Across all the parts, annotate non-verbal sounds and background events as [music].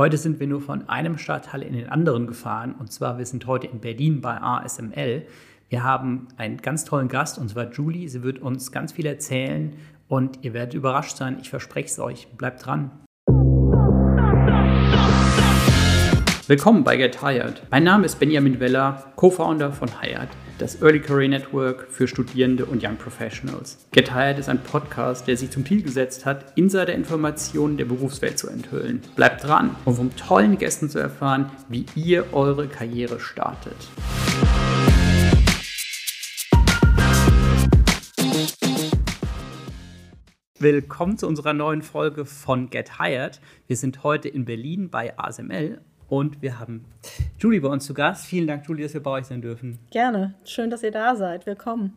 Heute sind wir nur von einem Stadtteil in den anderen gefahren und zwar wir sind heute in Berlin bei ASML. Wir haben einen ganz tollen Gast und zwar Julie. Sie wird uns ganz viel erzählen und ihr werdet überrascht sein. Ich verspreche es euch. Bleibt dran. Willkommen bei Get Hired. Mein Name ist Benjamin Weller, Co-Founder von Hired, das Early Career Network für Studierende und Young Professionals. Get Hired ist ein Podcast, der sich zum Ziel gesetzt hat, Insider-Informationen der Berufswelt zu enthüllen. Bleibt dran, um von tollen Gästen zu erfahren, wie ihr eure Karriere startet. Willkommen zu unserer neuen Folge von Get Hired. Wir sind heute in Berlin bei ASML und wir haben Julie bei uns zu Gast. Vielen Dank, Julie, dass wir bei euch sein dürfen. Gerne. Schön, dass ihr da seid. Willkommen.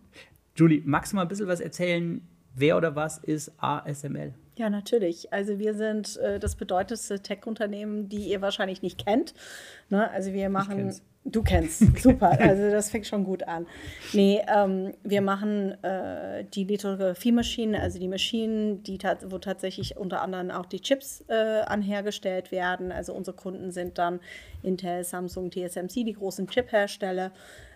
Julie, magst du mal ein bisschen was erzählen? Wer oder was ist ASML? Ja, natürlich. Also wir sind äh, das bedeutendste Tech-Unternehmen, die ihr wahrscheinlich nicht kennt. Ne? Also wir machen Du kennst, [laughs] super. Also das fängt schon gut an. Nee, ähm, wir machen äh, die Lithografie-Maschinen, also die Maschinen, die ta wo tatsächlich unter anderem auch die Chips äh, anhergestellt werden. Also unsere Kunden sind dann Intel, Samsung, TSMC, die großen Chip-Hersteller.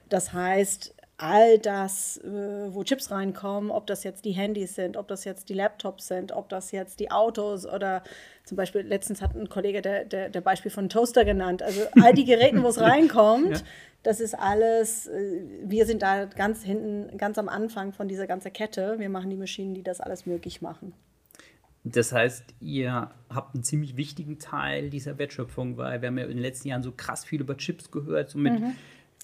Das heißt, all das, äh, wo Chips reinkommen, ob das jetzt die Handys sind, ob das jetzt die Laptops sind, ob das jetzt die Autos oder zum Beispiel letztens hat ein Kollege der, der, der Beispiel von Toaster genannt. Also all die Geräte, wo es [laughs] reinkommt, ja. das ist alles, äh, wir sind da ganz hinten, ganz am Anfang von dieser ganzen Kette. Wir machen die Maschinen, die das alles möglich machen. Das heißt, ihr habt einen ziemlich wichtigen Teil dieser Wertschöpfung, weil wir haben ja in den letzten Jahren so krass viel über Chips gehört, so mit mhm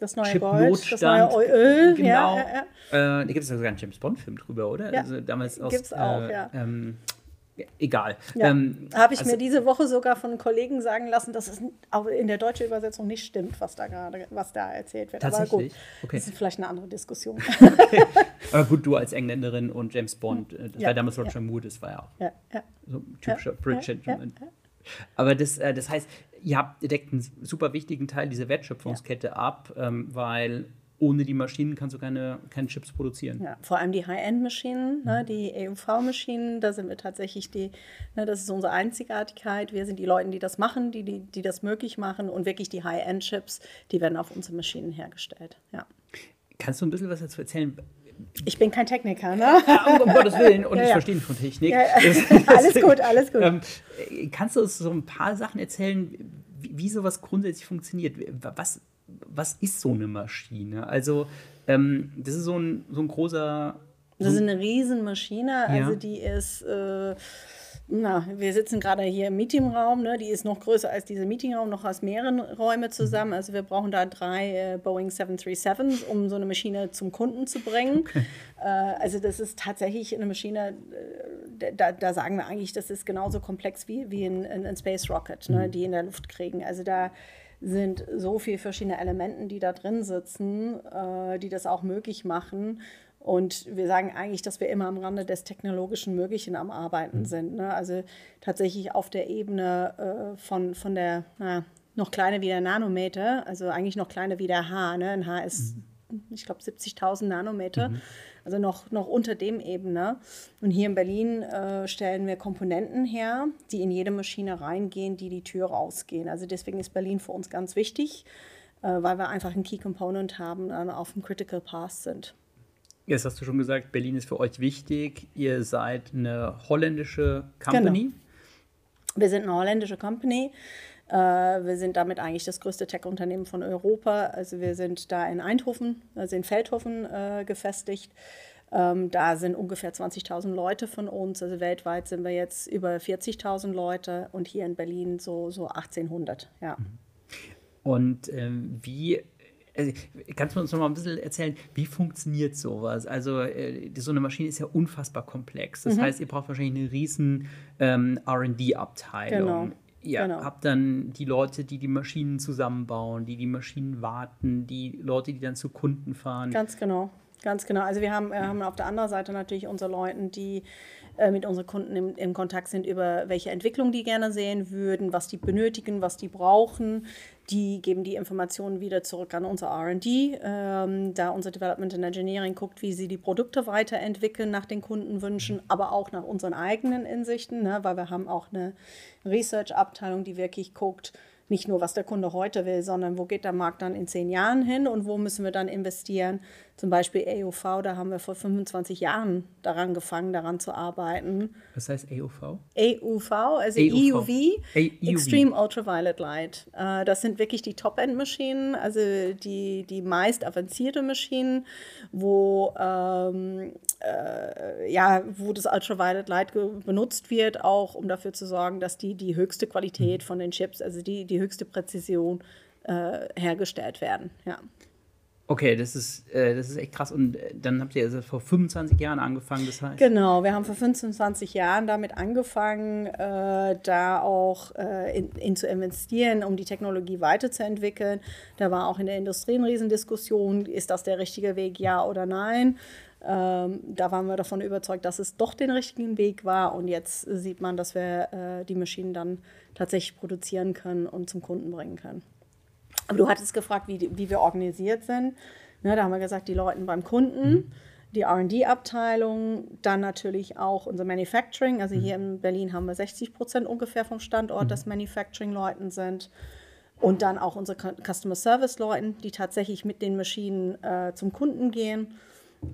das neue Gold, das neue Öl. Genau. Ja, ja, ja. Äh, da gibt es ja sogar einen James Bond-Film drüber, oder? Ja, also damals aus, gibt's auch, äh, ja. Ähm, egal. Ja. Ähm, Habe ich also, mir diese Woche sogar von Kollegen sagen lassen, dass es in der deutschen Übersetzung nicht stimmt, was da gerade, was da erzählt wird. Tatsächlich? Aber gut, okay. das ist vielleicht eine andere Diskussion. [laughs] okay. Aber gut, du als Engländerin und James Bond, äh, das war damals Roger Moore, das war ja auch so ein typischer Gentleman. Aber das, äh, das heißt, ihr habt, ihr deckt einen super wichtigen Teil dieser Wertschöpfungskette ja. ab, ähm, weil ohne die Maschinen kannst du keine, keine Chips produzieren. Ja, vor allem die High-End-Maschinen, ne, mhm. die EUV-Maschinen, da sind wir tatsächlich die, ne, das ist unsere Einzigartigkeit. Wir sind die Leute, die das machen, die, die, die das möglich machen und wirklich die High-End-Chips, die werden auf unsere Maschinen hergestellt. Ja. Kannst du ein bisschen was dazu erzählen? Ich bin kein Techniker, ne? Ja, um, Gottes Willen. Und [laughs] ja, ich ja. verstehe von Technik. Ja, [laughs] alles gut, alles gut. Ähm, kannst du uns so ein paar Sachen erzählen, wie, wie sowas grundsätzlich funktioniert? Was, was ist so eine Maschine? Also, ähm, das ist so ein, so ein großer. So das ist eine Riesenmaschine. Also, die ist. Äh, na, wir sitzen gerade hier im Meetingraum, ne? die ist noch größer als dieser Meetingraum, noch aus mehreren Räumen zusammen. Mhm. Also wir brauchen da drei äh, Boeing 737s, um so eine Maschine zum Kunden zu bringen. Okay. Äh, also das ist tatsächlich eine Maschine, äh, da, da, sagen wir eigentlich, das ist genauso komplex wie, wie ein, ein Space Rocket, ne? Mhm. die in der Luft kriegen. Also da sind so viele verschiedene Elemente, die da drin sitzen, äh, die das auch möglich machen. Und wir sagen eigentlich, dass wir immer am Rande des technologischen Möglichen am Arbeiten mhm. sind. Ne? Also tatsächlich auf der Ebene äh, von, von der na, noch kleiner wie der Nanometer, also eigentlich noch kleiner wie der H. Ne? Ein H ist, mhm. ich glaube, 70.000 Nanometer. Mhm. Also noch, noch unter dem Ebene. Und hier in Berlin äh, stellen wir Komponenten her, die in jede Maschine reingehen, die die Tür rausgehen. Also deswegen ist Berlin für uns ganz wichtig, äh, weil wir einfach ein Key Component haben, äh, auf dem Critical Path sind. Jetzt hast du schon gesagt, Berlin ist für euch wichtig. Ihr seid eine holländische Company. Genau. Wir sind eine holländische Company. Äh, wir sind damit eigentlich das größte Tech-Unternehmen von Europa. Also wir sind da in Eindhoven, also in Feldhofen äh, gefestigt. Ähm, da sind ungefähr 20.000 Leute von uns. Also weltweit sind wir jetzt über 40.000 Leute und hier in Berlin so, so 1800. Ja. Und ähm, wie also, kannst du uns noch mal ein bisschen erzählen, wie funktioniert sowas? Also, äh, so eine Maschine ist ja unfassbar komplex. Das mhm. heißt, ihr braucht wahrscheinlich eine riesen ähm, RD-Abteilung. Genau. Ihr genau. habt dann die Leute, die die Maschinen zusammenbauen, die die Maschinen warten, die Leute, die dann zu Kunden fahren. Ganz genau. Ganz genau. Also wir haben, wir haben auf der anderen Seite natürlich unsere Leute, die äh, mit unseren Kunden im, im, Kontakt sind über welche Entwicklung die gerne sehen würden, was die benötigen, was die brauchen. Die geben die Informationen wieder zurück an unser RD, ähm, da unser Development and Engineering guckt, wie sie die Produkte weiterentwickeln nach den Kundenwünschen, aber auch nach unseren eigenen Insichten, ne, weil wir haben auch eine Research-Abteilung, die wirklich guckt, nicht nur, was der Kunde heute will, sondern wo geht der Markt dann in zehn Jahren hin und wo müssen wir dann investieren. Zum Beispiel EUV, da haben wir vor 25 Jahren daran gefangen, daran zu arbeiten. Was heißt EUV? EUV, also EUV, EUV. Extreme Ultraviolet Light. Äh, das sind wirklich die Top-End-Maschinen, also die, die meist avancierte Maschinen, wo, ähm, äh, ja, wo das Ultraviolet Light benutzt wird, auch um dafür zu sorgen, dass die die höchste Qualität von den Chips, also die, die höchste Präzision äh, hergestellt werden. Ja. Okay, das ist, äh, das ist echt krass. Und äh, dann habt ihr also vor 25 Jahren angefangen, das heißt? Genau, wir haben vor 25 Jahren damit angefangen, äh, da auch äh, in, in, zu investieren, um die Technologie weiterzuentwickeln. Da war auch in der Industrie eine Riesendiskussion, ist das der richtige Weg, ja oder nein? Ähm, da waren wir davon überzeugt, dass es doch den richtigen Weg war. Und jetzt sieht man, dass wir äh, die Maschinen dann tatsächlich produzieren können und zum Kunden bringen können. Aber du hattest gefragt, wie, wie wir organisiert sind. Ne, da haben wir gesagt, die Leute beim Kunden, mhm. die RD-Abteilung, dann natürlich auch unser Manufacturing. Also mhm. hier in Berlin haben wir 60 Prozent ungefähr vom Standort, mhm. das Manufacturing-Leuten sind. Und dann auch unsere Customer Service-Leuten, die tatsächlich mit den Maschinen äh, zum Kunden gehen.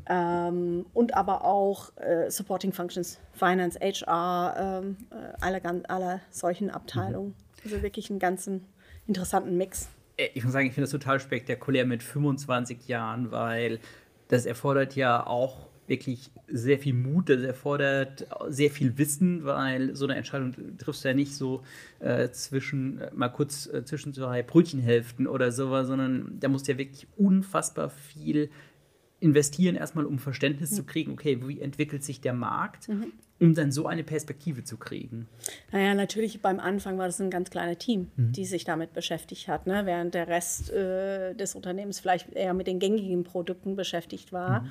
Ähm, und aber auch äh, Supporting Functions, Finance, HR, ähm, äh, alle, alle solchen Abteilungen. Mhm. Also wirklich einen ganzen interessanten Mix. Äh, ich muss sagen, ich finde das total spektakulär mit 25 Jahren, weil das erfordert ja auch wirklich sehr viel Mut, das erfordert sehr viel Wissen, weil so eine Entscheidung triffst du ja nicht so äh, zwischen, äh, mal kurz äh, zwischen zwei Brötchenhälften oder sowas, sondern da musst du ja wirklich unfassbar viel investieren, erstmal um Verständnis mhm. zu kriegen, okay, wie entwickelt sich der Markt? Mhm um dann so eine Perspektive zu kriegen? Naja, natürlich beim Anfang war das ein ganz kleines Team, mhm. die sich damit beschäftigt hat, ne? während der Rest äh, des Unternehmens vielleicht eher mit den gängigen Produkten beschäftigt war. Mhm.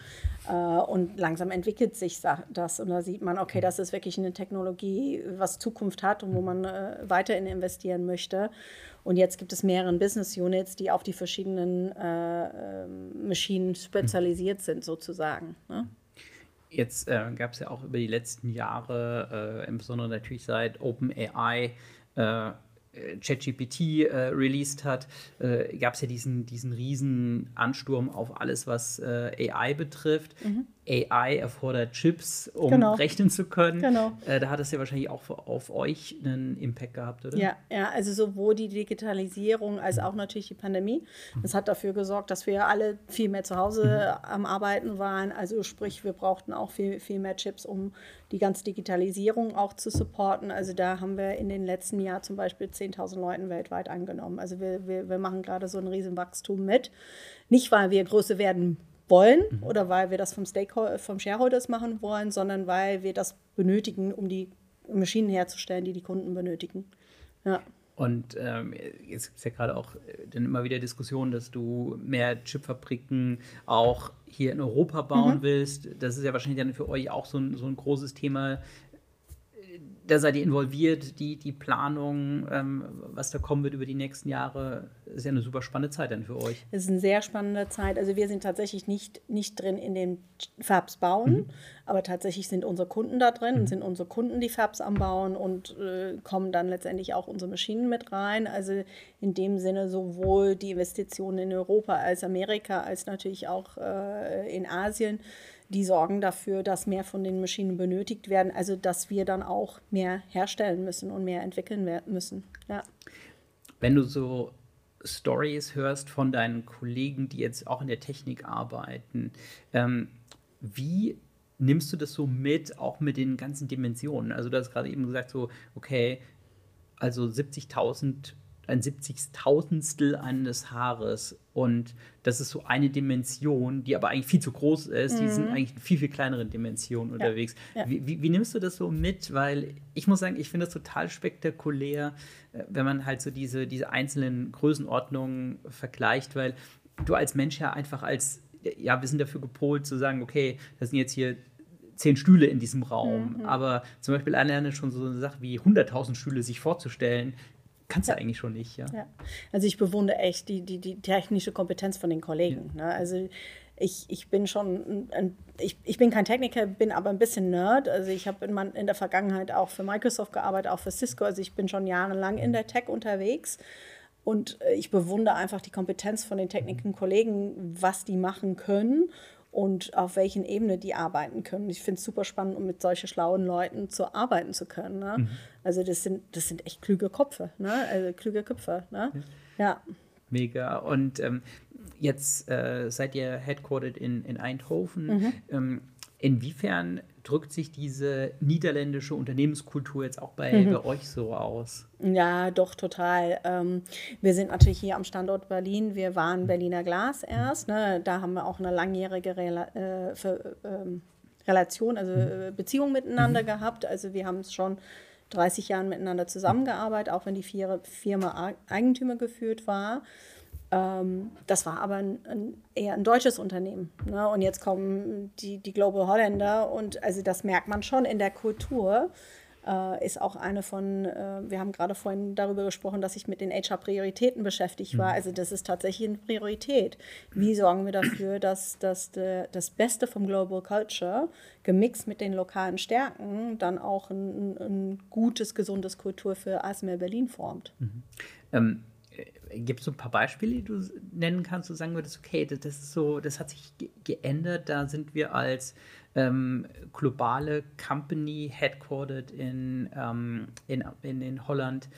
Äh, und langsam entwickelt sich das und da sieht man, okay, das ist wirklich eine Technologie, was Zukunft hat und wo man äh, weiterhin investieren möchte. Und jetzt gibt es mehrere Business Units, die auf die verschiedenen äh, ähm, Maschinen spezialisiert sind, sozusagen. Ne? Jetzt äh, gab es ja auch über die letzten Jahre, äh, insbesondere natürlich seit OpenAI äh, ChatGPT äh, released hat, äh, gab es ja diesen, diesen riesen Ansturm auf alles, was äh, AI betrifft. Mhm. AI erfordert Chips, um genau. rechnen zu können. Genau. Äh, da hat es ja wahrscheinlich auch auf euch einen Impact gehabt, oder? Ja, ja, also sowohl die Digitalisierung als auch natürlich die Pandemie. Das hat dafür gesorgt, dass wir alle viel mehr zu Hause mhm. am Arbeiten waren. Also sprich, wir brauchten auch viel, viel mehr Chips, um die ganze Digitalisierung auch zu supporten. Also da haben wir in den letzten Jahren zum Beispiel 10.000 Leuten weltweit angenommen. Also wir, wir, wir machen gerade so ein Riesenwachstum mit. Nicht, weil wir größer werden wollen mhm. oder weil wir das vom, Stakeholder, vom Shareholders machen wollen, sondern weil wir das benötigen, um die Maschinen herzustellen, die die Kunden benötigen. Ja. Und ähm, jetzt gibt es ja gerade auch äh, dann immer wieder Diskussionen, dass du mehr Chipfabriken auch hier in Europa bauen mhm. willst. Das ist ja wahrscheinlich dann für euch auch so ein, so ein großes Thema, da seid ihr involviert, die, die Planung, ähm, was da kommen wird über die nächsten Jahre, ist ja eine super spannende Zeit dann für euch. Es ist eine sehr spannende Zeit. Also wir sind tatsächlich nicht, nicht drin in den Fabs bauen, mhm. aber tatsächlich sind unsere Kunden da drin, mhm. sind unsere Kunden die Fabs am Bauen und äh, kommen dann letztendlich auch unsere Maschinen mit rein. Also in dem Sinne sowohl die Investitionen in Europa als Amerika als natürlich auch äh, in Asien die sorgen dafür, dass mehr von den Maschinen benötigt werden, also dass wir dann auch mehr herstellen müssen und mehr entwickeln müssen. Ja. Wenn du so Stories hörst von deinen Kollegen, die jetzt auch in der Technik arbeiten, ähm, wie nimmst du das so mit, auch mit den ganzen Dimensionen? Also du hast gerade eben gesagt, so, okay, also 70.000 ein Siebzigtausendstel eines Haares. Und das ist so eine Dimension, die aber eigentlich viel zu groß ist. Mhm. Die sind mhm. eigentlich in viel, viel kleineren Dimensionen ja. unterwegs. Ja. Wie, wie, wie, nimmst du das so mit? Weil ich muss sagen, ich finde das total spektakulär, äh, wenn man halt so diese, diese einzelnen Größenordnungen vergleicht, weil du als Mensch ja einfach als ja, wir sind dafür gepolt zu sagen, okay, das sind jetzt hier zehn Stühle in diesem Raum. Mhm. Aber zum Beispiel alleine schon so eine Sache wie 100.000 Stühle sich vorzustellen, kannst du ja. eigentlich schon nicht. Ja. ja. Also ich bewundere echt die, die, die technische Kompetenz von den Kollegen. Ja. Ne? Also ich, ich bin schon, ein, ich, ich bin kein Techniker, bin aber ein bisschen Nerd. Also ich habe in, in der Vergangenheit auch für Microsoft gearbeitet, auch für Cisco. Also ich bin schon jahrelang in der Tech unterwegs. Und äh, ich bewundere einfach die Kompetenz von den Techniken Kollegen, was die machen können und auf welchen Ebene die arbeiten können. Ich finde es super spannend, um mit solchen schlauen Leuten zu arbeiten zu können. Ne? Mhm. Also das sind, das sind echt klüge Köpfe, ne? also klüge Köpfe. Ne? Ja. ja. Mega. Und ähm, jetzt äh, seid ihr headquartered in, in Eindhoven. Mhm. Ähm, inwiefern drückt sich diese niederländische Unternehmenskultur jetzt auch bei, mhm. bei euch so aus? Ja, doch, total. Ähm, wir sind natürlich hier am Standort Berlin. Wir waren Berliner Glas erst. Ne? Da haben wir auch eine langjährige Rela äh, für, ähm, Relation, also mhm. Beziehung miteinander mhm. gehabt. Also wir haben es schon 30 Jahre miteinander zusammengearbeitet, auch wenn die Firma Eigentümer geführt war. Ähm, das war aber ein, ein, eher ein deutsches Unternehmen. Ne? Und jetzt kommen die, die Global Holländer und also das merkt man schon in der Kultur. Äh, ist auch eine von, äh, wir haben gerade vorhin darüber gesprochen, dass ich mit den HR-Prioritäten beschäftigt war. Mhm. Also das ist tatsächlich eine Priorität. Wie sorgen wir dafür, dass, dass de, das Beste vom Global Culture gemixt mit den lokalen Stärken dann auch ein, ein gutes, gesundes Kultur für ASML Berlin formt? Mhm. Ähm Gibt es so ein paar Beispiele, die du nennen kannst, wo du sagen würdest, okay, das, das ist so, das hat sich geändert, da sind wir als ähm, globale Company headquartered in, ähm, in, in, in Holland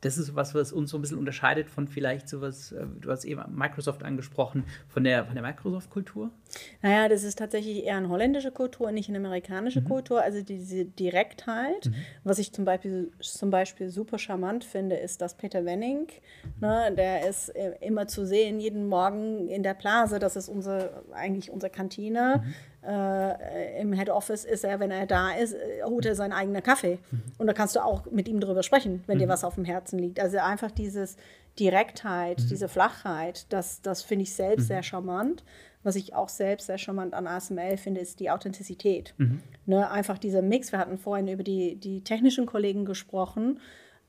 das ist was, was uns so ein bisschen unterscheidet von vielleicht sowas, äh, du hast eben Microsoft angesprochen, von der, von der Microsoft-Kultur? Naja, das ist tatsächlich eher eine holländische Kultur, nicht eine amerikanische mhm. Kultur. Also diese Direktheit. Mhm. Was ich zum Beispiel, zum Beispiel super charmant finde, ist, dass Peter Wenning, ne, der ist äh, immer zu sehen, jeden Morgen in der Blase, das ist unsere, eigentlich unsere Kantine. Äh, im Head Office ist er, wenn er da ist, äh, holt er seinen eigenen Kaffee. Mhm. Und da kannst du auch mit ihm drüber sprechen, wenn mhm. dir was auf dem Herzen liegt. Also einfach dieses Direktheit, mhm. diese Flachheit, das, das finde ich selbst mhm. sehr charmant. Was ich auch selbst sehr charmant an ASML finde, ist die Authentizität. Mhm. Ne, einfach dieser Mix. Wir hatten vorhin über die, die technischen Kollegen gesprochen.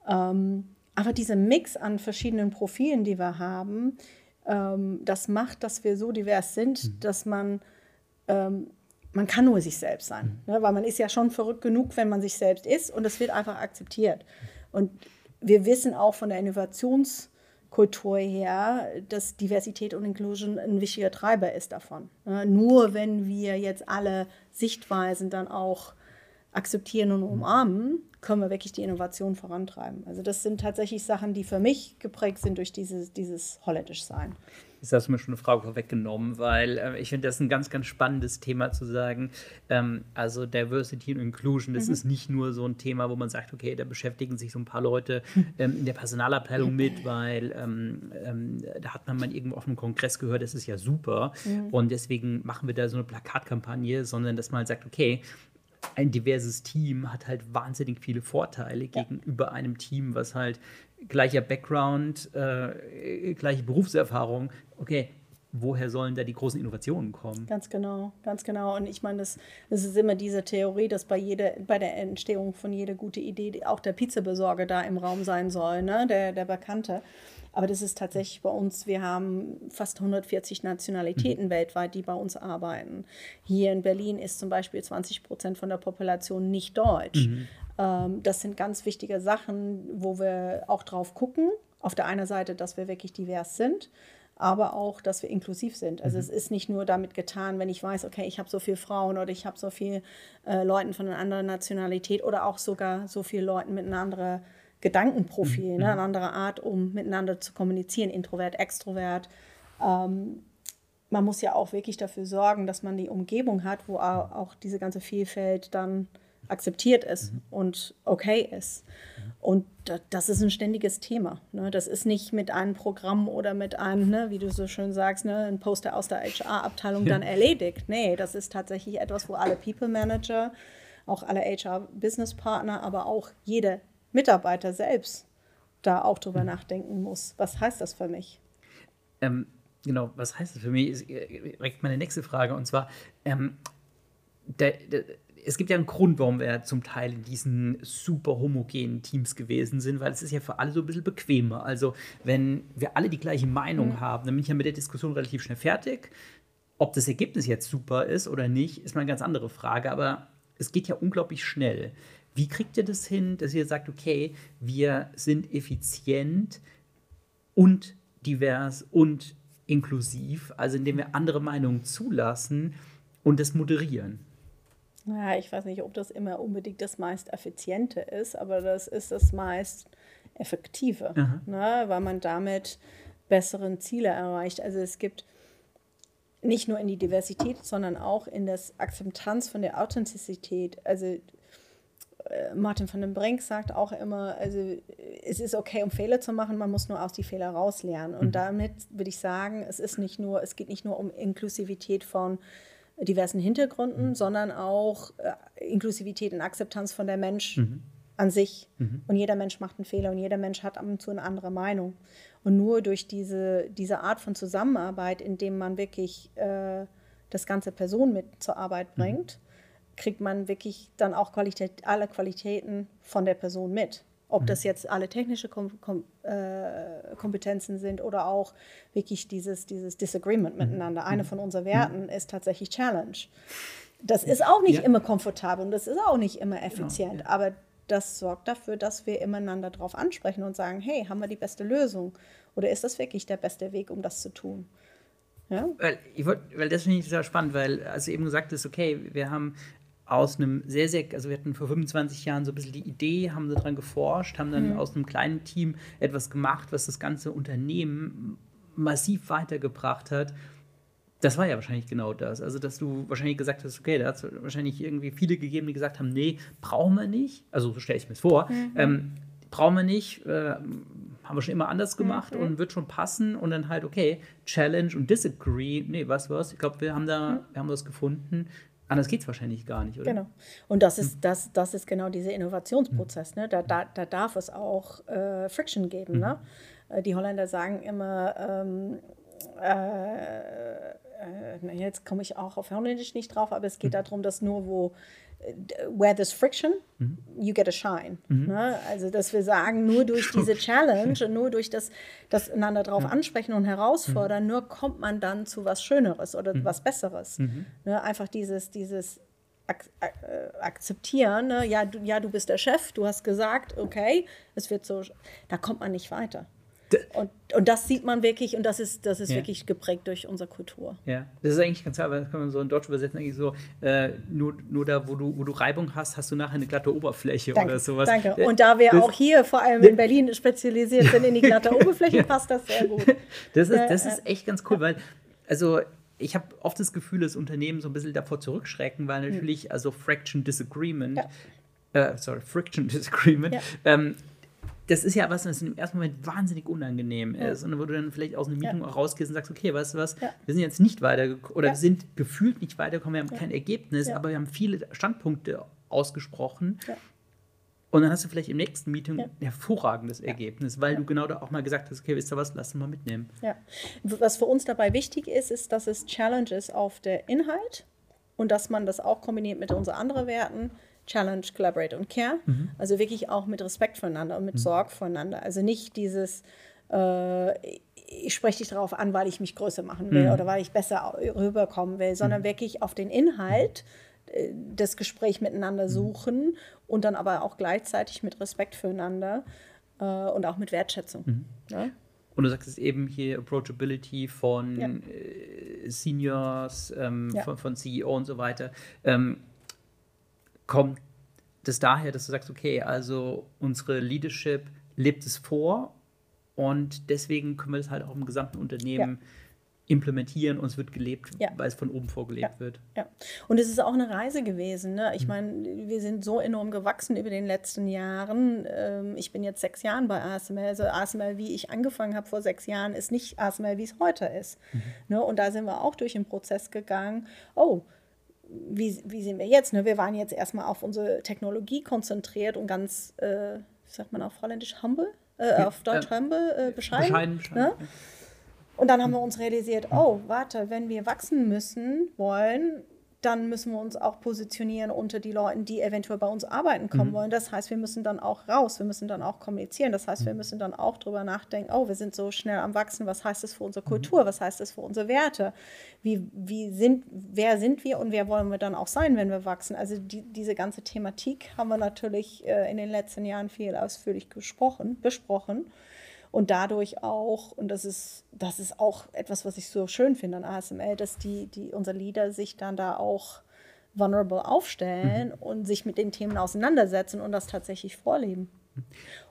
Ähm, aber dieser Mix an verschiedenen Profilen, die wir haben, ähm, das macht, dass wir so divers sind, mhm. dass man ähm, man kann nur sich selbst sein. Mhm. Ne? Weil man ist ja schon verrückt genug, wenn man sich selbst ist und das wird einfach akzeptiert. Und wir wissen auch von der Innovationskultur her, dass Diversität und Inclusion ein wichtiger Treiber ist davon. Ne? Nur wenn wir jetzt alle Sichtweisen dann auch akzeptieren und umarmen, können wir wirklich die Innovation vorantreiben. Also das sind tatsächlich Sachen, die für mich geprägt sind durch dieses, dieses Holländisch-Sein. Jetzt hast du mir schon eine Frage vorweggenommen, weil äh, ich finde, das ist ein ganz, ganz spannendes Thema zu sagen. Ähm, also Diversity und Inclusion, das mhm. ist nicht nur so ein Thema, wo man sagt, okay, da beschäftigen sich so ein paar Leute ähm, in der Personalabteilung mit, weil ähm, ähm, da hat man mal irgendwo auf einem Kongress gehört, das ist ja super. Mhm. Und deswegen machen wir da so eine Plakatkampagne, sondern dass man halt sagt, okay, ein diverses Team hat halt wahnsinnig viele Vorteile ja. gegenüber einem Team, was halt gleicher Background, äh, gleiche Berufserfahrung. Okay, woher sollen da die großen Innovationen kommen? Ganz genau, ganz genau. Und ich meine, das, das ist immer diese Theorie, dass bei, jeder, bei der Entstehung von jeder gute Idee auch der Pizzabesorger da im Raum sein soll, ne? der, der Bekannte. Aber das ist tatsächlich bei uns, wir haben fast 140 Nationalitäten mhm. weltweit, die bei uns arbeiten. Hier in Berlin ist zum Beispiel 20 Prozent von der Population nicht deutsch. Mhm. Ähm, das sind ganz wichtige Sachen, wo wir auch drauf gucken. Auf der einen Seite, dass wir wirklich divers sind, aber auch, dass wir inklusiv sind. Also mhm. es ist nicht nur damit getan, wenn ich weiß, okay, ich habe so viele Frauen oder ich habe so viele äh, Leuten von einer anderen Nationalität oder auch sogar so viele Leuten mit einer anderen Gedankenprofil, mhm. ne, eine andere Art, um miteinander zu kommunizieren, introvert, extrovert. Ähm, man muss ja auch wirklich dafür sorgen, dass man die Umgebung hat, wo auch diese ganze Vielfalt dann akzeptiert ist mhm. und okay ist. Mhm. Und das ist ein ständiges Thema. Ne? Das ist nicht mit einem Programm oder mit einem, ne, wie du so schön sagst, ne, ein Poster aus der HR-Abteilung dann [laughs] erledigt. Nee, das ist tatsächlich etwas, wo alle People Manager, auch alle HR-Business-Partner, aber auch jede Mitarbeiter selbst da auch drüber mhm. nachdenken muss. Was heißt das für mich? Ähm, genau, was heißt das für mich? Ist äh, direkt meine nächste Frage. Und zwar, ähm, der, der, es gibt ja einen Grund, warum wir zum Teil in diesen super homogenen Teams gewesen sind, weil es ist ja für alle so ein bisschen bequemer. Also, wenn wir alle die gleiche Meinung mhm. haben, dann bin ich ja mit der Diskussion relativ schnell fertig. Ob das Ergebnis jetzt super ist oder nicht, ist mal eine ganz andere Frage, aber es geht ja unglaublich schnell. Wie kriegt ihr das hin, dass ihr sagt, okay, wir sind effizient und divers und inklusiv, also indem wir andere Meinungen zulassen und das moderieren? Ja, ich weiß nicht, ob das immer unbedingt das meist effiziente ist, aber das ist das meist effektive, ne? weil man damit besseren Ziele erreicht. Also es gibt nicht nur in die Diversität, sondern auch in das Akzeptanz von der Authentizität. Also äh, Martin van den Brink sagt auch immer, also es ist okay, um Fehler zu machen, man muss nur aus die Fehler rauslernen. Und mhm. damit würde ich sagen, es ist nicht nur, es geht nicht nur um Inklusivität von diversen Hintergründen, mhm. sondern auch äh, Inklusivität und Akzeptanz von der Mensch mhm. an sich. Mhm. Und jeder Mensch macht einen Fehler und jeder Mensch hat ab und zu eine andere Meinung. Und nur durch diese, diese Art von Zusammenarbeit, indem man wirklich äh, das ganze Person mit zur Arbeit mhm. bringt, kriegt man wirklich dann auch Qualität, alle Qualitäten von der Person mit. Ob das mhm. jetzt alle technische Kom Kom äh, Kompetenzen sind oder auch wirklich dieses, dieses Disagreement mhm. miteinander. Eine von unseren Werten ist tatsächlich Challenge. Das ist auch nicht ja. immer komfortabel und das ist auch nicht immer genau, effizient, genau, ja. aber das sorgt dafür, dass wir miteinander darauf ansprechen und sagen, hey, haben wir die beste Lösung? Oder ist das wirklich der beste Weg, um das zu tun? Ja? Weil, ich wollt, weil das finde ich sehr spannend, weil als du eben gesagt hast, okay, wir haben aus einem sehr, sehr, also wir hatten vor 25 Jahren so ein bisschen die Idee, haben daran geforscht, haben dann mhm. aus einem kleinen Team etwas gemacht, was das ganze Unternehmen massiv weitergebracht hat. Das war ja wahrscheinlich genau das. Also, dass du wahrscheinlich gesagt hast, okay, da hat es wahrscheinlich irgendwie viele gegeben, die gesagt haben, nee, brauchen wir nicht. Also, so stelle ich mir es vor. Mhm. Ähm, brauchen wir nicht, äh, haben wir schon immer anders gemacht mhm. und wird schon passen. Und dann halt, okay, Challenge und Disagree. Nee, was was? Ich glaube, wir haben da, mhm. wir haben was gefunden, Anders geht es wahrscheinlich gar nicht, oder? Genau. Und das ist, hm. das, das ist genau dieser Innovationsprozess. Ne? Da, da, da darf es auch äh, Friction geben. Mhm. Ne? Äh, die Holländer sagen immer, ähm, äh, äh, jetzt komme ich auch auf Holländisch nicht drauf, aber es geht mhm. darum, dass nur wo where there's friction, mhm. you get a shine. Mhm. Ne? Also, dass wir sagen, nur durch [laughs] diese Challenge und nur durch das, das einander drauf ja. ansprechen und herausfordern, mhm. nur kommt man dann zu was Schöneres oder mhm. was Besseres. Mhm. Ne? Einfach dieses, dieses ak ak äh, akzeptieren, ne? ja, du, ja, du bist der Chef, du hast gesagt, okay, es wird so, da kommt man nicht weiter. Und, und das sieht man wirklich und das ist, das ist ja. wirklich geprägt durch unsere Kultur. Ja, das ist eigentlich ganz klar, weil das kann man so in Deutsch übersetzen, eigentlich so, äh, nur, nur da, wo du, wo du Reibung hast, hast du nachher eine glatte Oberfläche danke, oder sowas. Danke. Und da wir das, auch hier vor allem in Berlin spezialisiert sind in die glatte [laughs] Oberfläche, ja. passt das sehr gut. [laughs] Das ist, das ist echt ganz cool, weil, also ich habe oft das Gefühl, dass Unternehmen so ein bisschen davor zurückschrecken, weil hm. natürlich, also Fraction Disagreement, ja. äh, sorry, Friction Disagreement, ja. ähm, das ist ja was, was im ersten Moment wahnsinnig unangenehm ja. ist. Und wo du dann vielleicht aus einer Meeting ja. auch rausgehst und sagst, okay, weißt du was, ja. wir sind jetzt nicht weitergekommen oder wir sind gefühlt nicht weitergekommen, wir haben kein Ergebnis, aber wir haben viele Standpunkte ausgesprochen. Und dann hast du vielleicht im nächsten Meeting ein hervorragendes Ergebnis, weil du genau da auch mal gesagt hast, okay, wisst ihr was, lass uns mal mitnehmen. Ja. Was für uns dabei wichtig ist, ist, dass es Challenge ist auf der Inhalt und dass man das auch kombiniert mit unseren anderen Werten Challenge, Collaborate und Care. Mhm. Also wirklich auch mit Respekt voneinander und mit mhm. Sorge voneinander. Also nicht dieses, äh, ich spreche dich darauf an, weil ich mich größer machen will mhm. oder weil ich besser rüberkommen will, sondern mhm. wirklich auf den Inhalt äh, das Gespräch miteinander mhm. suchen und dann aber auch gleichzeitig mit Respekt füreinander äh, und auch mit Wertschätzung. Mhm. Ja? Und du sagst es eben hier Approachability von ja. äh, Seniors, ähm, ja. von, von, CEO und so weiter. Ähm, kommt das daher, dass du sagst, okay, also unsere Leadership lebt es vor und deswegen können wir das halt auch im gesamten Unternehmen ja. implementieren und es wird gelebt, ja. weil es von oben vorgelebt ja. wird. Ja, und es ist auch eine Reise gewesen. Ne? Ich mhm. meine, wir sind so enorm gewachsen über den letzten Jahren. Ähm, ich bin jetzt sechs Jahre bei ASML. Also ASML, wie ich angefangen habe vor sechs Jahren, ist nicht ASML, wie es heute ist. Mhm. Ne? Und da sind wir auch durch den Prozess gegangen. Oh, wie, wie sind wir jetzt? Ne? Wir waren jetzt erstmal auf unsere Technologie konzentriert und ganz, äh, wie sagt man auf Holländisch, humble, äh, auf Deutsch äh, humble, bescheiden. bescheiden, bescheiden ne? Und dann haben wir uns realisiert, oh, warte, wenn wir wachsen müssen wollen, dann müssen wir uns auch positionieren unter die Leute, die eventuell bei uns arbeiten kommen mhm. wollen. Das heißt, wir müssen dann auch raus, wir müssen dann auch kommunizieren. Das heißt, wir mhm. müssen dann auch darüber nachdenken, oh, wir sind so schnell am Wachsen, was heißt das für unsere mhm. Kultur, was heißt das für unsere Werte? Wie, wie sind, wer sind wir und wer wollen wir dann auch sein, wenn wir wachsen? Also die, diese ganze Thematik haben wir natürlich äh, in den letzten Jahren viel ausführlich gesprochen, besprochen und dadurch auch, und das ist, das ist auch etwas, was ich so schön finde an ASML, dass die, die, unsere Leader sich dann da auch vulnerable aufstellen mhm. und sich mit den Themen auseinandersetzen und das tatsächlich vorleben.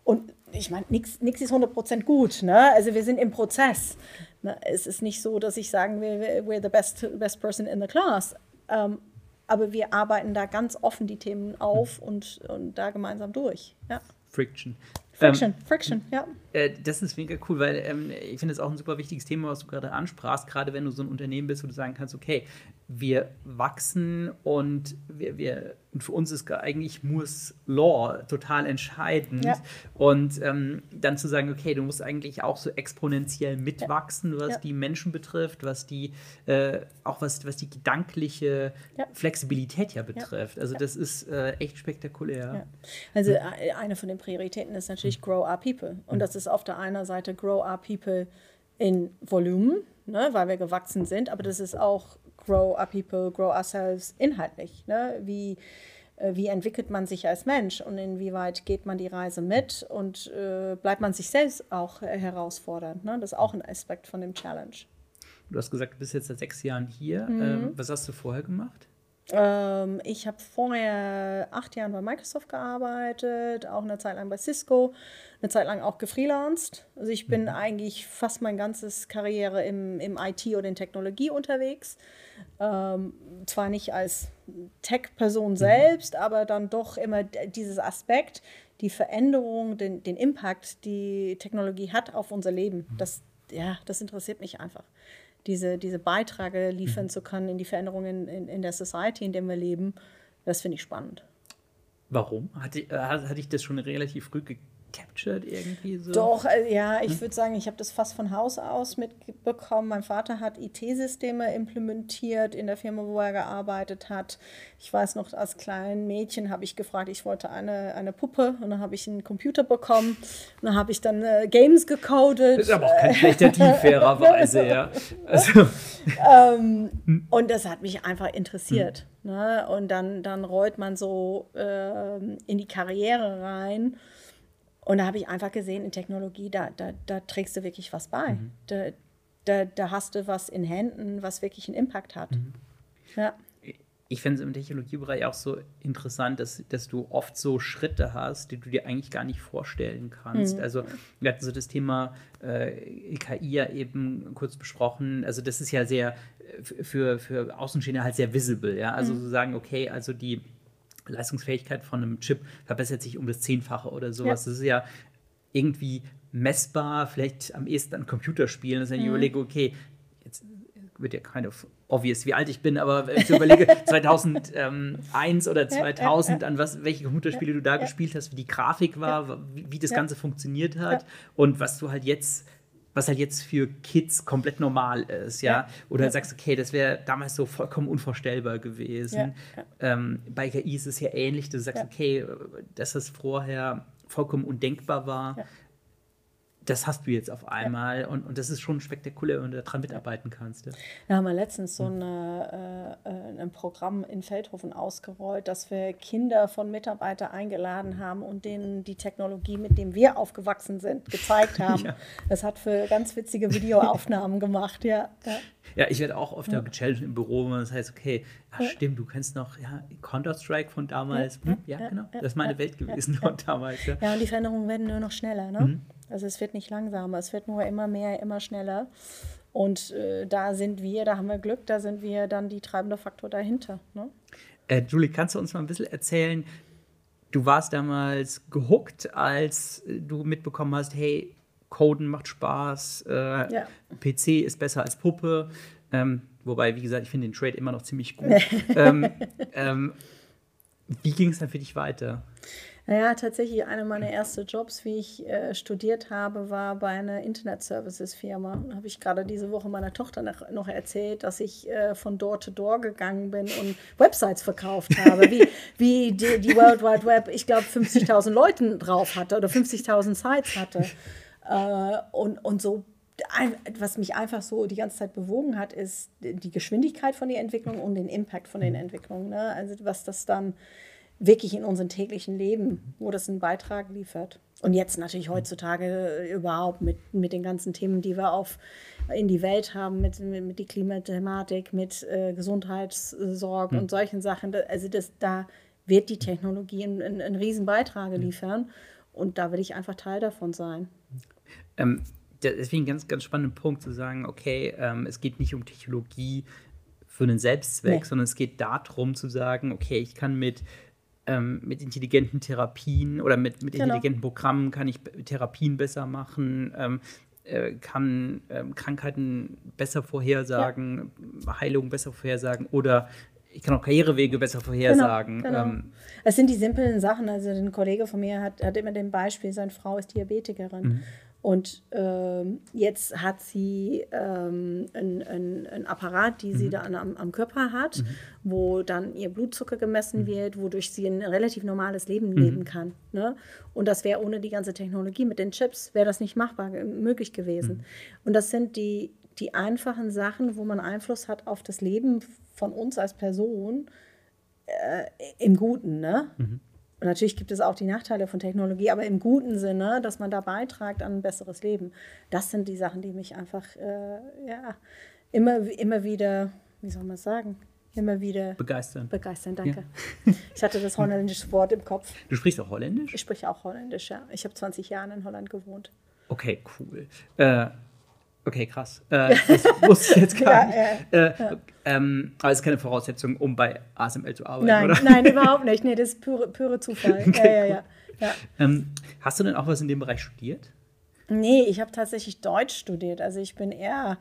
Und ich meine, nichts ist 100% gut. Ne? Also wir sind im Prozess. Ne? Es ist nicht so, dass ich sagen will, we're the best, best person in the class. Ähm, aber wir arbeiten da ganz offen die Themen auf mhm. und, und da gemeinsam durch. Ja. Friction. Friction, ähm, Friction, ja. Äh, das ist mega cool, weil ähm, ich finde es auch ein super wichtiges Thema, was du gerade ansprachst, gerade wenn du so ein Unternehmen bist, wo du sagen kannst, okay, wir wachsen und wir, wir und für uns ist eigentlich muss Law total entscheidend. Ja. Und ähm, dann zu sagen, okay, du musst eigentlich auch so exponentiell mitwachsen, was ja. die Menschen betrifft, was die, äh, auch was, was die gedankliche ja. Flexibilität ja betrifft. Also das ist äh, echt spektakulär. Also hm. eine von den Prioritäten ist natürlich hm. Grow Our People. Und hm. das ist auf der einen Seite Grow Our People in Volumen, ne, weil wir gewachsen sind, aber das ist auch grow our people, grow ourselves inhaltlich. Ne? Wie, äh, wie entwickelt man sich als Mensch und inwieweit geht man die Reise mit und äh, bleibt man sich selbst auch herausfordernd. Ne? Das ist auch ein Aspekt von dem Challenge. Du hast gesagt, du bist jetzt seit sechs Jahren hier. Mhm. Ähm, was hast du vorher gemacht? Ähm, ich habe vorher acht Jahre bei Microsoft gearbeitet, auch eine Zeit lang bei Cisco, eine Zeit lang auch gefreelanced. Also ich bin mhm. eigentlich fast mein ganzes Karriere im, im IT oder in Technologie unterwegs. Ähm, zwar nicht als Tech-Person mhm. selbst, aber dann doch immer dieses Aspekt, die Veränderung, den, den Impact, die Technologie hat auf unser Leben. Mhm. Das, ja, das interessiert mich einfach diese, diese Beiträge liefern mhm. zu können in die Veränderungen in, in der Society, in der wir leben, das finde ich spannend. Warum? Hatte, äh, hatte ich das schon relativ früh captured irgendwie so? Doch, äh, ja, ich hm? würde sagen, ich habe das fast von Haus aus mitbekommen. Mein Vater hat IT-Systeme implementiert in der Firma, wo er gearbeitet hat. Ich weiß noch, als kleines Mädchen habe ich gefragt, ich wollte eine, eine Puppe und dann habe ich einen Computer bekommen. Und dann habe ich dann äh, Games gecodet. Das ist aber auch kein schlechter Team, [laughs] fairerweise, ja. Also. ähm, hm. und das hat mich einfach interessiert. Hm. Ne? Und dann, dann rollt man so äh, in die Karriere rein. Und da habe ich einfach gesehen, in Technologie, da, da, da trägst du wirklich was bei. Mhm. Da, da, da hast du was in Händen, was wirklich einen Impact hat. Mhm. Ja. Ich finde es im Technologiebereich auch so interessant, dass, dass du oft so Schritte hast, die du dir eigentlich gar nicht vorstellen kannst. Mhm. Also, wir hatten so das Thema äh, KI ja eben kurz besprochen. Also, das ist ja sehr äh, für, für Außenstehende halt sehr visible. Ja? Also, mhm. so sagen, okay, also die Leistungsfähigkeit von einem Chip verbessert sich um das Zehnfache oder sowas. Ja. Das ist ja irgendwie messbar, vielleicht am ehesten an Computerspielen, dass ich mhm. überlege, okay, jetzt wird ja keine obvious, wie alt ich bin, aber wenn ich überlege, [laughs] 2001 oder 2000, an was, welche Computerspiele du da gespielt hast, wie die Grafik war, wie, wie das Ganze funktioniert hat und was du halt jetzt was halt jetzt für Kids komplett normal ist, ja. ja. Oder ja. sagst, okay, das wäre damals so vollkommen unvorstellbar gewesen. Ja. Ähm, bei KI ist es ja ähnlich, du sagst, okay, dass das vorher vollkommen undenkbar war, das hast du jetzt auf einmal ja. und, und das ist schon spektakulär, wenn du daran mitarbeiten kannst. Ja. Wir haben letztens so eine, äh, äh, ein Programm in Feldhofen ausgerollt, dass wir Kinder von Mitarbeitern eingeladen haben und denen die Technologie, mit dem wir aufgewachsen sind, gezeigt [laughs] haben. ja. Das hat für ganz witzige Videoaufnahmen [laughs] gemacht, ja. ja. Ja, ich werde auch oft ja. gechallenged im Büro, wo man das heißt, okay, ach, stimmt, du kennst noch ja, Counter-Strike von damals. Ja, hm, ja genau, das ist meine Welt gewesen [laughs] von damals. Ja. ja, und die Veränderungen werden nur noch schneller. Ne? Mhm. Also es wird nicht langsamer, es wird nur immer mehr, immer schneller. Und äh, da sind wir, da haben wir Glück, da sind wir dann die treibende Faktor dahinter. Ne? Äh, Julie, kannst du uns mal ein bisschen erzählen, du warst damals gehuckt, als du mitbekommen hast, hey, Coden macht Spaß, äh, ja. PC ist besser als Puppe. Ähm, wobei, wie gesagt, ich finde den Trade immer noch ziemlich gut. [laughs] ähm, ähm, wie ging es dann für dich weiter? Naja, tatsächlich einer meiner ersten Jobs, wie ich äh, studiert habe, war bei einer Internet-Services-Firma. Da habe ich gerade diese Woche meiner Tochter noch, noch erzählt, dass ich äh, von Door to Door gegangen bin und Websites verkauft habe, wie, [laughs] wie die, die World Wide Web, ich glaube, 50.000 Leuten drauf hatte oder 50.000 Sites hatte. Äh, und, und so was mich einfach so die ganze Zeit bewogen hat, ist die Geschwindigkeit von der Entwicklung und den Impact von den Entwicklungen. Ne? Also was das dann wirklich in unserem täglichen Leben, wo das einen Beitrag liefert. Und jetzt natürlich heutzutage überhaupt mit, mit den ganzen Themen, die wir auf, in die Welt haben, mit, mit, mit die Klimathematik, mit äh, Gesundheitssorgen mhm. und solchen Sachen. Also das, da wird die Technologie einen, einen, einen riesen Beitrag liefern. Und da will ich einfach Teil davon sein. Ähm, deswegen ein ganz, ganz spannender Punkt zu sagen, okay, ähm, es geht nicht um Technologie für einen Selbstzweck, nee. sondern es geht darum zu sagen, okay, ich kann mit ähm, mit intelligenten Therapien oder mit, mit genau. intelligenten Programmen kann ich Therapien besser machen, ähm, äh, kann ähm, Krankheiten besser vorhersagen, ja. Heilung besser vorhersagen oder ich kann auch Karrierewege besser vorhersagen. Genau, genau. Ähm, es sind die simplen Sachen. Also ein Kollege von mir hat, hat immer den Beispiel, seine Frau ist Diabetikerin. Mhm. Und ähm, jetzt hat sie ähm, einen Apparat, die mhm. sie dann am, am, Körper hat, mhm. wo dann ihr Blutzucker gemessen mhm. wird, wodurch sie ein relativ normales Leben mhm. leben kann. Ne? Und das wäre ohne die ganze Technologie mit den Chips, wäre das nicht machbar äh, möglich gewesen. Mhm. Und das sind die, die einfachen Sachen, wo man Einfluss hat auf das Leben von uns als Person äh, im Guten. Ne? Und natürlich gibt es auch die Nachteile von Technologie, aber im guten Sinne, dass man da beiträgt an ein besseres Leben. Das sind die Sachen, die mich einfach äh, ja, immer, immer wieder, wie soll man sagen, immer wieder begeistern. Begeistern, danke. Ja. Ich hatte das holländische Wort im Kopf. Du sprichst auch Holländisch? Ich spreche auch Holländisch, ja. Ich habe 20 Jahre in Holland gewohnt. Okay, cool. Äh, Okay, krass. Äh, das wusste ich jetzt [laughs] gar ja, nicht. Äh, ja. Ähm, aber es ist keine Voraussetzung, um bei ASML zu arbeiten, nein, oder? Nein, überhaupt [laughs] nicht. Nee, das ist pure, pure Zufall. [laughs] Okay, ja, ja, ähm, hast du denn auch was in dem Bereich studiert? Nee, ich habe tatsächlich Deutsch studiert. Also ich bin eher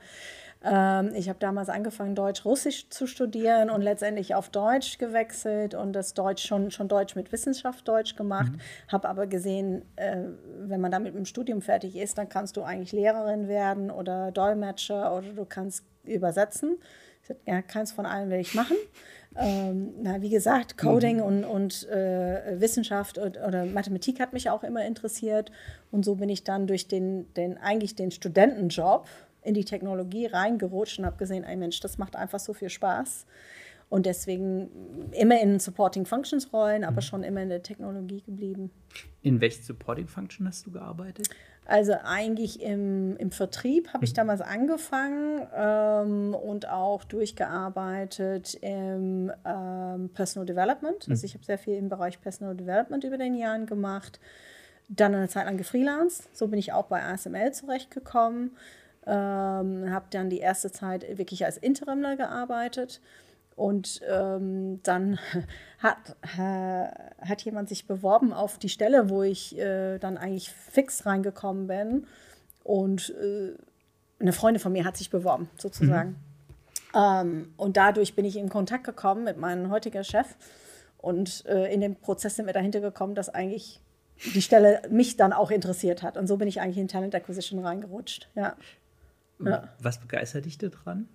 ähm, ich habe damals angefangen, Deutsch-Russisch zu studieren und letztendlich auf Deutsch gewechselt und das Deutsch schon, schon Deutsch mit Wissenschaft Deutsch gemacht. Mhm. Habe aber gesehen, äh, wenn man damit mit dem Studium fertig ist, dann kannst du eigentlich Lehrerin werden oder Dolmetscher oder du kannst übersetzen. Ich sagte, ja, keins von allen will ich machen. Ähm, na, wie gesagt, Coding mhm. und, und äh, Wissenschaft und, oder Mathematik hat mich auch immer interessiert. Und so bin ich dann durch den, den eigentlich den Studentenjob, in die Technologie reingerutscht und habe gesehen, ey Mensch, das macht einfach so viel Spaß. Und deswegen immer in Supporting Functions Rollen, aber mhm. schon immer in der Technologie geblieben. In welchen Supporting Function hast du gearbeitet? Also eigentlich im, im Vertrieb habe ich mhm. damals angefangen ähm, und auch durchgearbeitet im ähm, Personal Development. Also mhm. ich habe sehr viel im Bereich Personal Development über den Jahren gemacht. Dann eine Zeit lang gefreelanced. So bin ich auch bei ASML zurechtgekommen. Ähm, habe dann die erste Zeit wirklich als Interimler gearbeitet. Und ähm, dann [laughs] hat, äh, hat jemand sich beworben auf die Stelle, wo ich äh, dann eigentlich fix reingekommen bin. Und äh, eine Freundin von mir hat sich beworben, sozusagen. Mhm. Ähm, und dadurch bin ich in Kontakt gekommen mit meinem heutigen Chef. Und äh, in dem Prozess sind wir dahinter gekommen, dass eigentlich die Stelle mich dann auch interessiert hat. Und so bin ich eigentlich in Talent Acquisition reingerutscht. Ja. Ja. Was begeistert dich daran?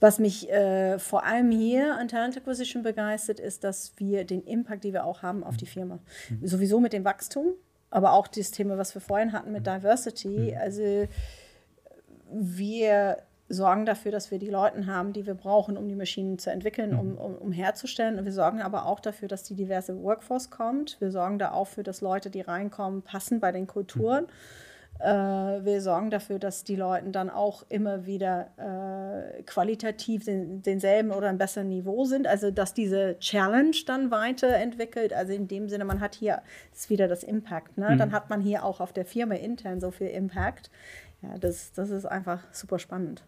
Was mich äh, vor allem hier an Talent Acquisition begeistert, ist, dass wir den Impact, den wir auch haben auf die Firma, mhm. sowieso mit dem Wachstum, aber auch das Thema, was wir vorhin hatten mit Diversity. Mhm. Also wir sorgen dafür, dass wir die Leute haben, die wir brauchen, um die Maschinen zu entwickeln, um, mhm. um, um herzustellen. Und wir sorgen aber auch dafür, dass die diverse Workforce kommt. Wir sorgen da auch für, dass Leute, die reinkommen, passen bei den Kulturen. Mhm. Äh, wir sorgen dafür, dass die Leute dann auch immer wieder äh, qualitativ den, denselben oder ein besseren Niveau sind. Also dass diese Challenge dann weiterentwickelt. Also in dem Sinne, man hat hier ist wieder das Impact. Ne? Mhm. Dann hat man hier auch auf der Firma intern so viel Impact. Ja, das, das ist einfach super spannend.